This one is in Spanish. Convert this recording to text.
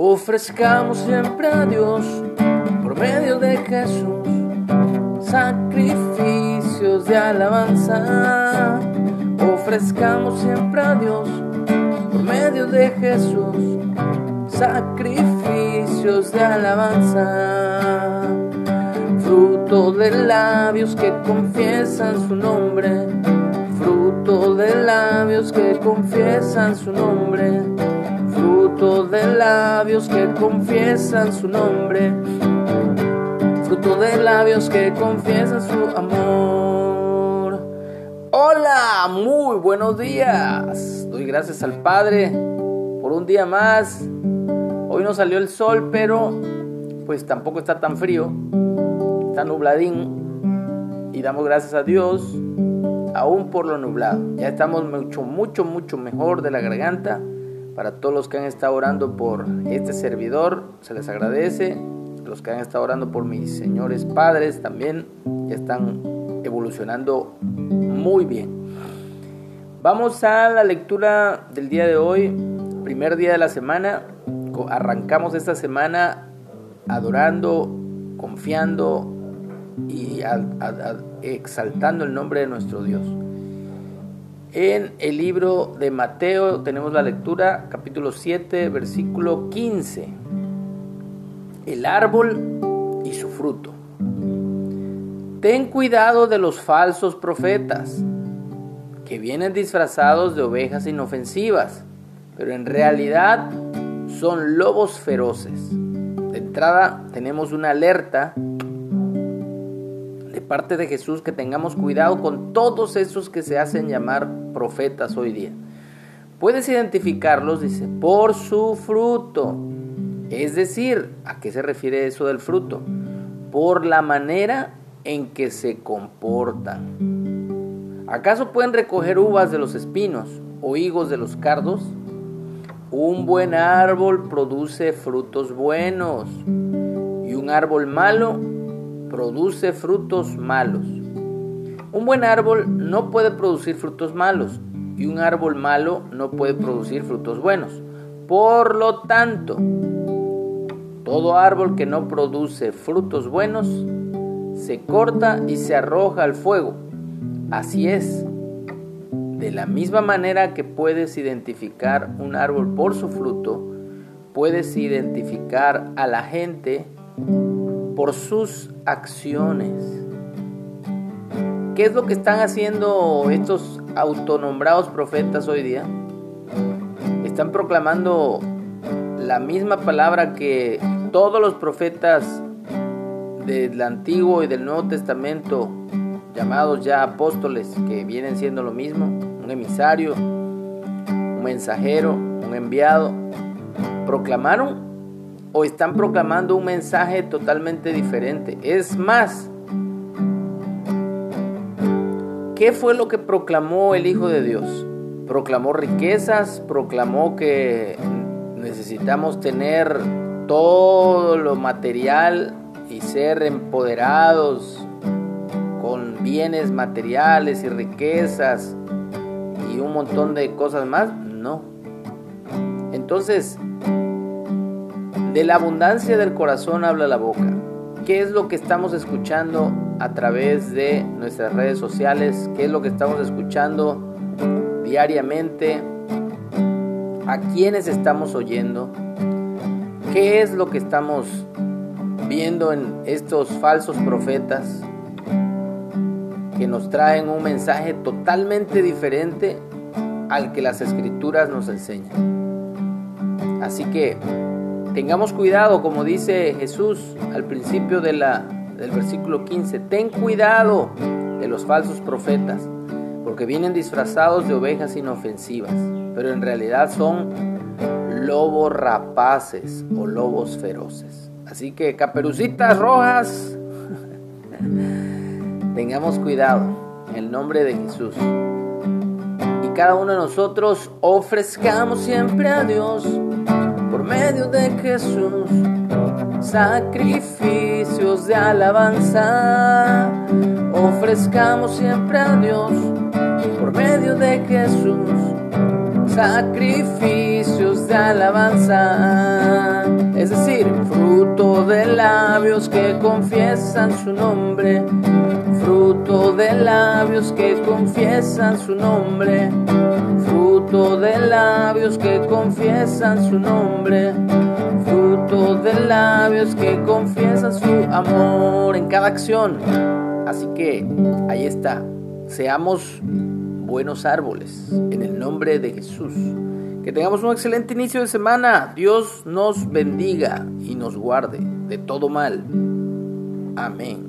Ofrezcamos siempre a Dios por medio de Jesús sacrificios de alabanza. Ofrezcamos siempre a Dios por medio de Jesús sacrificios de alabanza. Fruto de labios que confiesan su nombre. Fruto de labios que confiesan su nombre. Fruto de labios que confiesan su nombre fruto de labios que confiesan su amor. Hola, muy buenos días. Doy gracias al Padre por un día más. Hoy no salió el sol, pero pues tampoco está tan frío. Está nubladín. Y damos gracias a Dios aún por lo nublado. Ya estamos mucho, mucho, mucho mejor de la garganta. Para todos los que han estado orando por este servidor, se les agradece los que han estado orando por mis señores padres también ya están evolucionando muy bien. Vamos a la lectura del día de hoy, primer día de la semana. Arrancamos esta semana adorando, confiando y exaltando el nombre de nuestro Dios. En el libro de Mateo tenemos la lectura, capítulo 7, versículo 15 el árbol y su fruto. Ten cuidado de los falsos profetas, que vienen disfrazados de ovejas inofensivas, pero en realidad son lobos feroces. De entrada tenemos una alerta parte de Jesús que tengamos cuidado con todos esos que se hacen llamar profetas hoy día. Puedes identificarlos, dice, por su fruto. Es decir, ¿a qué se refiere eso del fruto? Por la manera en que se comportan. ¿Acaso pueden recoger uvas de los espinos o higos de los cardos? Un buen árbol produce frutos buenos y un árbol malo produce frutos malos. Un buen árbol no puede producir frutos malos y un árbol malo no puede producir frutos buenos. Por lo tanto, todo árbol que no produce frutos buenos se corta y se arroja al fuego. Así es. De la misma manera que puedes identificar un árbol por su fruto, puedes identificar a la gente por sus acciones. ¿Qué es lo que están haciendo estos autonombrados profetas hoy día? Están proclamando la misma palabra que todos los profetas del Antiguo y del Nuevo Testamento, llamados ya apóstoles, que vienen siendo lo mismo, un emisario, un mensajero, un enviado, proclamaron o están proclamando un mensaje totalmente diferente. Es más, ¿qué fue lo que proclamó el Hijo de Dios? Proclamó riquezas, proclamó que necesitamos tener todo lo material y ser empoderados con bienes materiales y riquezas y un montón de cosas más, no. Entonces, de la abundancia del corazón habla la boca. ¿Qué es lo que estamos escuchando a través de nuestras redes sociales? ¿Qué es lo que estamos escuchando diariamente? ¿A quiénes estamos oyendo? ¿Qué es lo que estamos viendo en estos falsos profetas que nos traen un mensaje totalmente diferente al que las escrituras nos enseñan? Así que tengamos cuidado, como dice Jesús al principio del versículo 15, ten cuidado de los falsos profetas, porque vienen disfrazados de ovejas inofensivas, pero en realidad son lobos rapaces o lobos feroces. Así que caperucitas rojas, tengamos cuidado en el nombre de Jesús. Y cada uno de nosotros ofrezcamos siempre a Dios Jesús sacrificios de alabanza. Ofrezcamos siempre a Dios por medio de Jesús sacrificios de alabanza, es decir, fruto de labios que confiesan su nombre, fruto de labios que confiesan su nombre, fruto de labios que confiesan su nombre, fruto de labios que confiesan su amor en cada acción. Así que ahí está, seamos buenos árboles en el nombre de Jesús. Que tengamos un excelente inicio de semana. Dios nos bendiga y nos guarde de todo mal. Amén.